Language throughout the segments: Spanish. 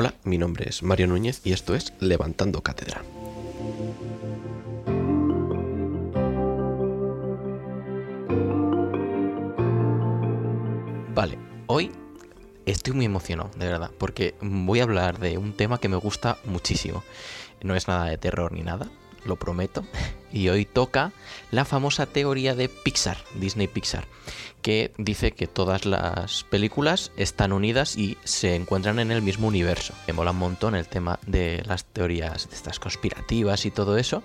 Hola, mi nombre es Mario Núñez y esto es Levantando Cátedra. Vale, hoy estoy muy emocionado, de verdad, porque voy a hablar de un tema que me gusta muchísimo. No es nada de terror ni nada, lo prometo. Y hoy toca la famosa teoría de Pixar, Disney Pixar, que dice que todas las películas están unidas y se encuentran en el mismo universo. Me mola un montón el tema de las teorías de estas conspirativas y todo eso.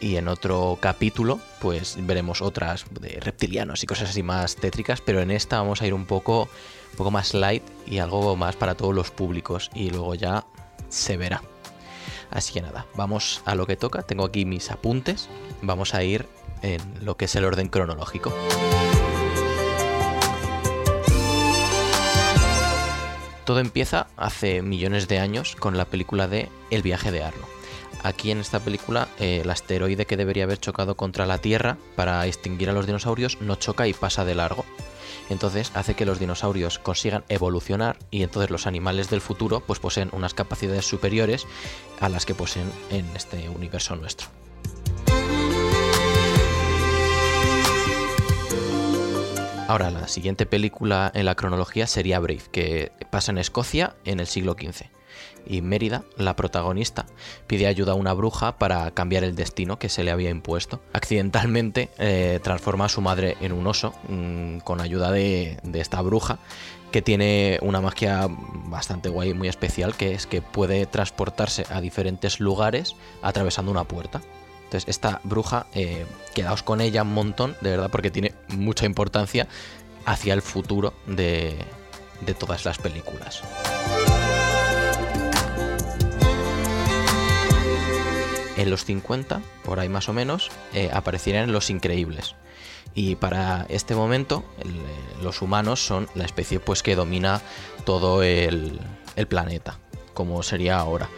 Y en otro capítulo, pues veremos otras de reptilianos y cosas así más tétricas, pero en esta vamos a ir un poco, un poco más light y algo más para todos los públicos. Y luego ya se verá. Así que nada, vamos a lo que toca. Tengo aquí mis apuntes. Vamos a ir en lo que es el orden cronológico. Todo empieza hace millones de años con la película de El viaje de Arlo. Aquí en esta película eh, el asteroide que debería haber chocado contra la Tierra para extinguir a los dinosaurios no choca y pasa de largo entonces hace que los dinosaurios consigan evolucionar y entonces los animales del futuro pues poseen unas capacidades superiores a las que poseen en este universo nuestro. Ahora, la siguiente película en la cronología sería Brave, que pasa en Escocia en el siglo XV y Mérida, la protagonista, pide ayuda a una bruja para cambiar el destino que se le había impuesto. Accidentalmente eh, transforma a su madre en un oso mm, con ayuda de, de esta bruja que tiene una magia bastante guay, muy especial, que es que puede transportarse a diferentes lugares atravesando una puerta. Entonces, esta bruja, eh, quedaos con ella un montón, de verdad, porque tiene mucha importancia hacia el futuro de, de todas las películas. En los 50, por ahí más o menos, eh, los increíbles. Y para este momento, eh, los humanos son la especie pues, que domina todo el, planeta, como sería ahora.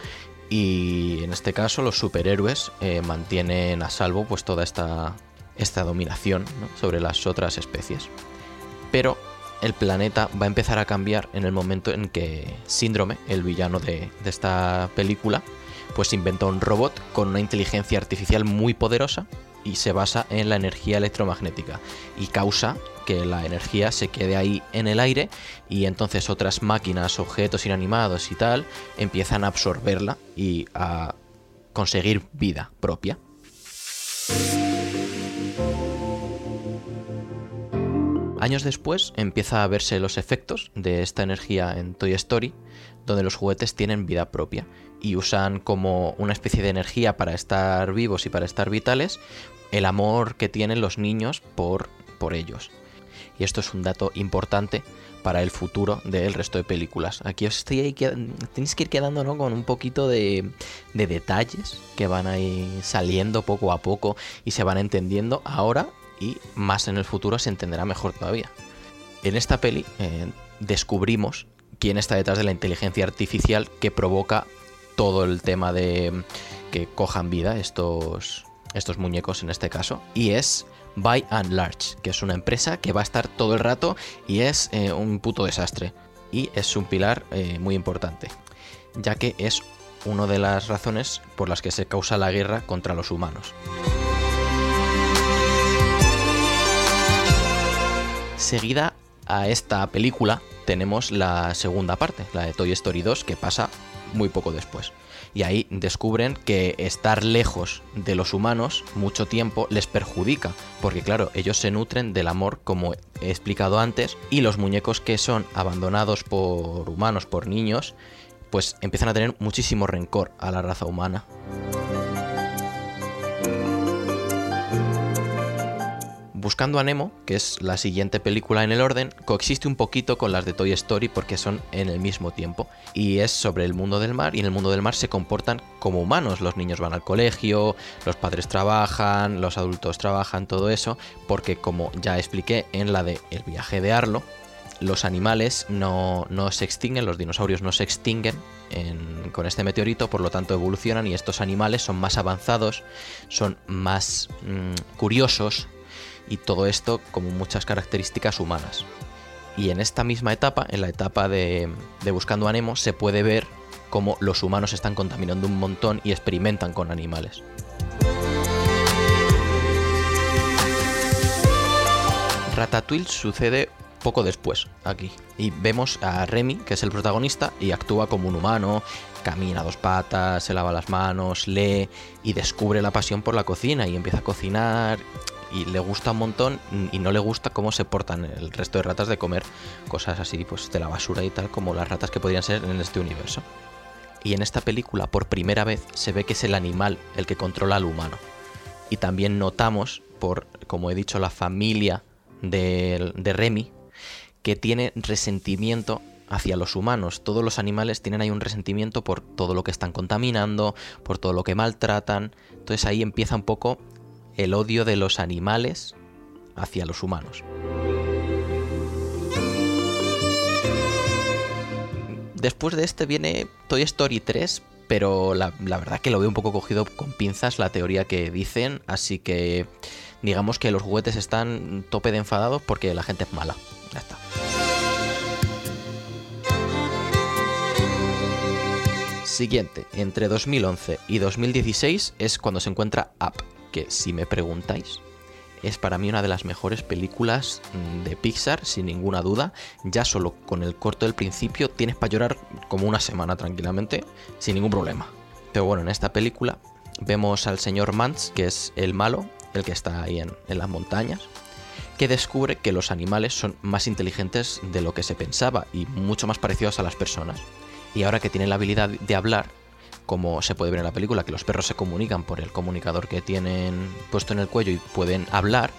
Y en este caso, los superhéroes eh, mantienen a salvo pues, toda esta, dominación sobre las otras especies. Pero el planeta va a empezar a cambiar en el momento en que Síndrome, el villano de esta película, pues inventó un robot con una inteligencia artificial muy poderosa y se basa en la energía electromagnética y causa que la energía se quede ahí en el aire y entonces otras máquinas, objetos inanimados y tal empiezan a absorberla y a conseguir vida propia. Años después empieza a verse los efectos de esta energía en Toy Story, donde los juguetes tienen vida propia y usan como una especie de energía para estar vivos y para estar vitales el amor que tienen los niños por, por ellos. Y esto es un dato importante para el futuro del resto de películas. Aquí os estoy tenéis que ir quedando ¿no? con un poquito de, de detalles que van ahí saliendo poco a poco y se van entendiendo ahora y más en el futuro se entenderá mejor todavía. En esta peli eh, descubrimos quién está detrás de la inteligencia artificial que provoca todo el tema de que cojan vida estos, estos muñecos en este caso. Y es By and Large, que es una empresa que va a estar todo el rato y es eh, un puto desastre. Y es un pilar eh, muy importante, ya que es una de las razones por las que se causa la guerra contra los humanos. Seguida a esta película tenemos la segunda parte, la de Toy Story 2, que pasa muy poco después. Y ahí descubren que estar lejos de los humanos mucho tiempo les perjudica, porque claro, ellos se nutren del amor como he explicado antes, y los muñecos que son abandonados por humanos, por niños, pues empiezan a tener muchísimo rencor a la raza humana. Buscando a Nemo, que es la siguiente película en el orden, coexiste un poquito con las de Toy Story porque son en el mismo tiempo. Y es sobre el mundo del mar y en el mundo del mar se comportan como humanos. Los niños van al colegio, los padres trabajan, los adultos trabajan, todo eso, porque como ya expliqué en la de El viaje de Arlo, los animales no, no se extinguen, los dinosaurios no se extinguen en, con este meteorito, por lo tanto evolucionan y estos animales son más avanzados, son más mmm, curiosos, y todo esto como muchas características humanas. Y en esta misma etapa, en la etapa de, Buscando a Nemo, se puede ver cómo los humanos están contaminando un montón y experimentan con animales. Ratatouille sucede poco después aquí y vemos a Remy, que es el protagonista, y actúa como un humano, camina a dos patas, se lava las manos, lee y descubre la pasión por la cocina y empieza a cocinar y le gusta un montón y no le gusta cómo se portan el resto de ratas de comer cosas así pues de la basura y tal como las ratas que podrían ser en este universo. Y en esta película por primera vez se ve que es el animal el que controla al humano. Y también notamos por, como he dicho, la familia de, de Remy, que tiene resentimiento hacia los humanos. Todos los animales tienen ahí un resentimiento por todo lo que están contaminando, por todo lo que maltratan. Entonces ahí empieza un poco el odio de los animales hacia los humanos. Después de este viene Toy Story 3, pero la, verdad que lo veo un poco cogido con pinzas la teoría que dicen, así que digamos que los juguetes están tope de enfadados porque la gente es mala. Ya está. Siguiente, entre 2011 y 2016 es cuando se encuentra Up, que si me preguntáis, es para mí una de las mejores películas mm, de Pixar, sin ninguna duda. Ya solo con el corto del principio tienes para llorar como una semana tranquilamente, sin ningún problema. Pero bueno, en esta película vemos al señor Mans, que es el malo, el que está ahí en, en las montañas, que descubre que los animales son más inteligentes de lo que se pensaba y mucho más parecidos a las personas. Y ahora que tienen la habilidad de hablar, como se puede ver en la película, que los perros se comunican por el comunicador que tienen puesto en el cuello y pueden hablar,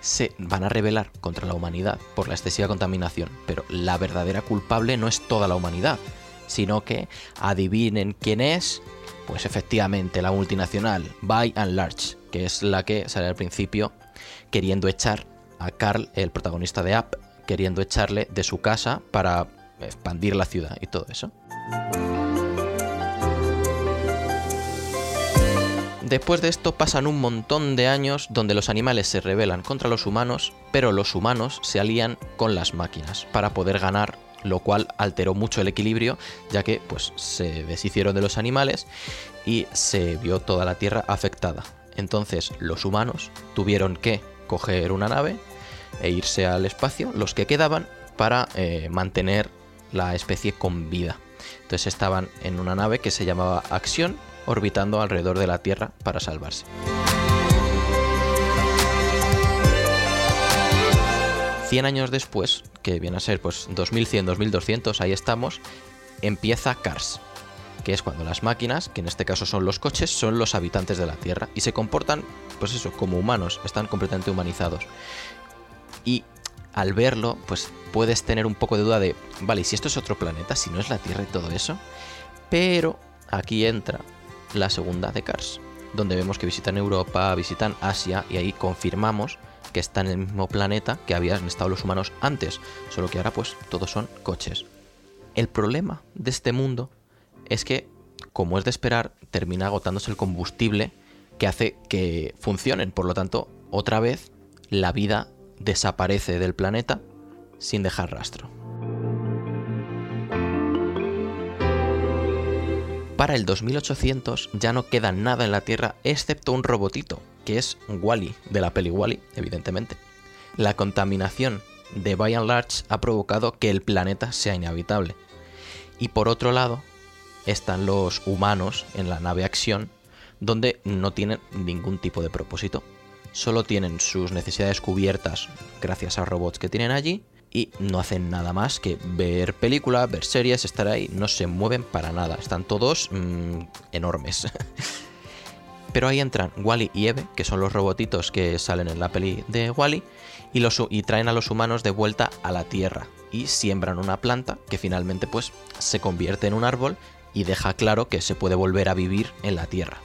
se van a rebelar contra la humanidad por la excesiva contaminación. Pero la verdadera culpable no es toda la humanidad, sino que adivinen quién es, pues efectivamente la multinacional By and Large, que es la que sale al principio queriendo echar a Carl, el protagonista de App, queriendo echarle de su casa para expandir la ciudad y todo eso. Después de esto pasan un montón de años donde los animales se rebelan contra los humanos, pero los humanos se alían con las máquinas para poder ganar, lo cual alteró mucho el equilibrio, ya que pues se deshicieron de los animales y se vio toda la Tierra afectada. Entonces los humanos tuvieron que coger una nave e irse al espacio, los que quedaban, para eh, mantener la especie con vida. Entonces estaban en una nave que se llamaba Acción, orbitando alrededor de la Tierra para salvarse. Cien años después, que viene a ser pues 2100, 2200, ahí estamos, empieza Cars, que es cuando las máquinas, que en este caso son los coches, son los habitantes de la Tierra y se comportan, pues eso, como humanos, están completamente humanizados. Y al verlo, pues puedes tener un poco de duda de, vale, ¿y si esto es otro planeta, si no es la Tierra y todo eso? Pero aquí entra la segunda de Cars, donde vemos que visitan Europa, visitan Asia y ahí confirmamos que están en el mismo planeta que habían estado los humanos antes, solo que ahora pues todos son coches. El problema de este mundo es que, como es de esperar, termina agotándose el combustible que hace que funcionen, por lo tanto, otra vez la vida desaparece del planeta sin dejar rastro. Para el 2800 ya no queda nada en la Tierra excepto un robotito, que es Wally, de la peli Wally, evidentemente. La contaminación de By and Large ha provocado que el planeta sea inhabitable. Y por otro lado, están los humanos en la nave Acción, donde no tienen ningún tipo de propósito. Solo tienen sus necesidades cubiertas gracias a robots que tienen allí y no hacen nada más que ver películas, ver series, estar ahí, no se mueven para nada, están todos mmm, enormes. Pero ahí entran Wally y Eve, que son los robotitos que salen en la peli de Wally, y, los, y traen a los humanos de vuelta a la Tierra y siembran una planta que finalmente pues se convierte en un árbol y deja claro que se puede volver a vivir en la Tierra.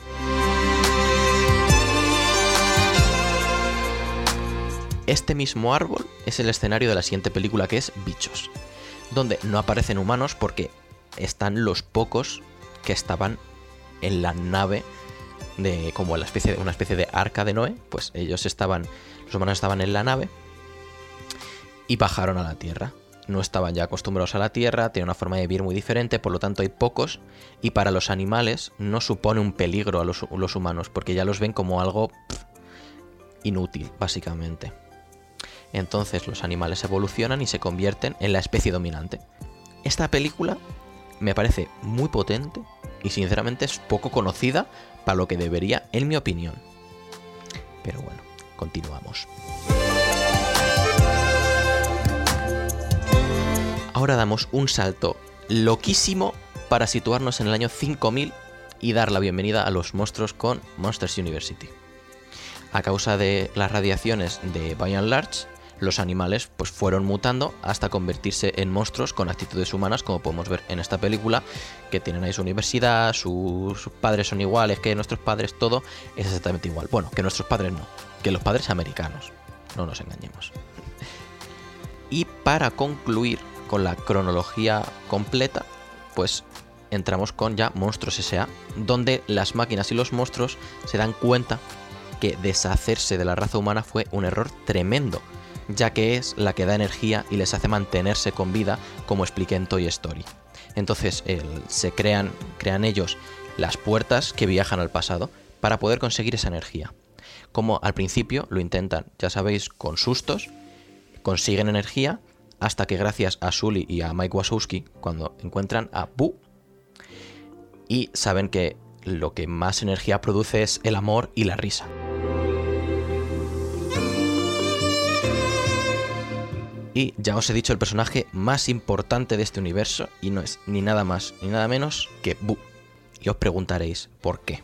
Este mismo árbol es el escenario de la siguiente película que es Bichos, donde no aparecen humanos porque están los pocos que estaban en la nave de como la especie de, una especie de arca de Noé, pues ellos estaban los humanos estaban en la nave y bajaron a la Tierra. no estaban ya acostumbrados a la Tierra, tienen una forma de vivir muy diferente, por lo tanto hay pocos, y para los animales no supone un peligro a los, humanos, porque ya los ven como algo inútil, básicamente. Entonces los animales evolucionan y se convierten en la especie dominante. Esta película me parece muy potente y sinceramente es poco conocida para lo que debería, en mi opinión. Pero bueno, continuamos. Ahora damos un salto loquísimo para situarnos en el año 5000 y dar la bienvenida a los monstruos con Monsters University. A causa de las radiaciones de By and Large, los animales pues fueron mutando hasta convertirse en monstruos con actitudes humanas, como podemos ver en esta película, que tienen ahí su universidad, sus padres son iguales que nuestros padres, todo es exactamente igual. Bueno, que nuestros padres no, que los padres americanos, no nos engañemos. Y para concluir con la cronología completa, pues entramos con ya Monstruos S.A., donde las máquinas y los monstruos se dan cuenta que deshacerse de la raza humana fue un error tremendo, ya que es la que da energía y les hace mantenerse con vida, como expliqué en Toy Story. Entonces se crean, crean ellos las puertas que viajan al pasado para poder conseguir esa energía. Como al principio lo intentan, ya sabéis, con sustos, consiguen energía hasta que gracias a Sully y a Mike Wazowski, cuando encuentran a Boo, y saben que lo que más energía produce es el amor y la risa. Y ya os he dicho el personaje más importante de este universo y no es ni nada más ni nada menos que Boo. Y os preguntaréis, ¿por qué?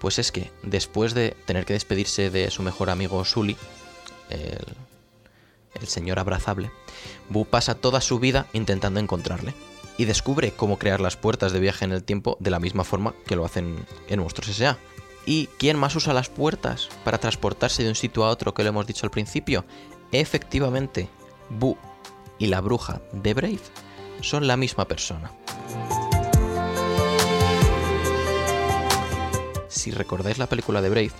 Pues es que después de tener que despedirse de su mejor amigo Sully, el, el señor abrazable, Boo pasa toda su vida intentando encontrarle y descubre cómo crear las puertas de viaje en el tiempo de la misma forma que lo hacen en Monstruos S.A. ¿Y quién más usa las puertas para transportarse de un sitio a otro que lo hemos dicho al principio? Efectivamente, Boo y la bruja de Brave son la misma persona. Si recordáis la película de Brave,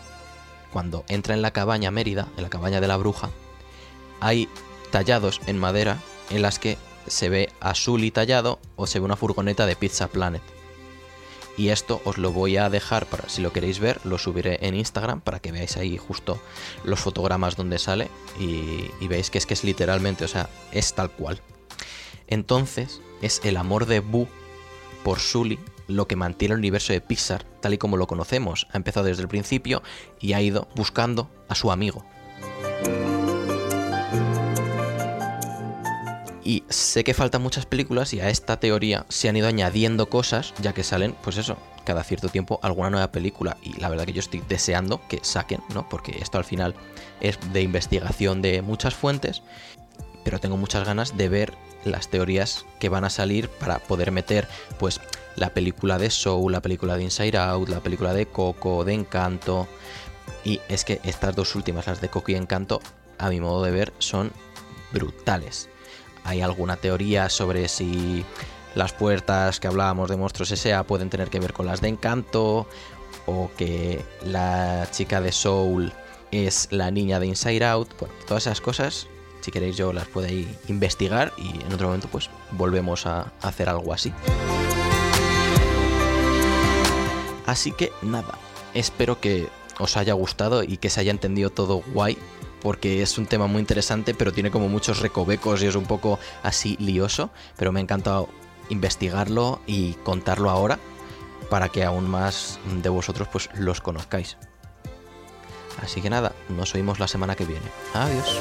cuando entra en la cabaña Mérida, en la cabaña de la bruja, hay tallados en madera en las que se ve a Sully tallado o se ve una furgoneta de Pizza Planet. Y esto os lo voy a dejar para si lo queréis ver, lo subiré en Instagram para que veáis ahí justo los fotogramas donde sale y, veis que es que es literalmente, o sea, es tal cual. Entonces, es el amor de Boo por Sully lo que mantiene el universo de Pixar tal y como lo conocemos. Ha empezado desde el principio y ha ido buscando a su amigo. Y sé que faltan muchas películas y a esta teoría se han ido añadiendo cosas, ya que salen, pues eso, cada cierto tiempo alguna nueva película. Y la verdad que yo estoy deseando que saquen, ¿no? Porque esto al final es de investigación de muchas fuentes, pero tengo muchas ganas de ver las teorías que van a salir para poder meter, pues, la película de Soul, la película de Inside Out, la película de Coco, de Encanto. Y es que estas dos últimas, las de Coco y Encanto, a mi modo de ver, son brutales hay alguna teoría sobre si las puertas que hablábamos de monstruos S.A. pueden tener que ver con las de Encanto o que la chica de Soul es la niña de Inside Out. Bueno, todas esas cosas, si queréis yo las podéis investigar y en otro momento pues volvemos a hacer algo así. Así que nada, espero que os haya gustado y que se haya entendido todo guay porque es un tema muy interesante, pero tiene como muchos recovecos y es un poco así lioso, pero me ha encantado investigarlo y contarlo ahora para que aún más de vosotros pues los conozcáis. Así que nada, nos oímos la semana que viene. Adiós.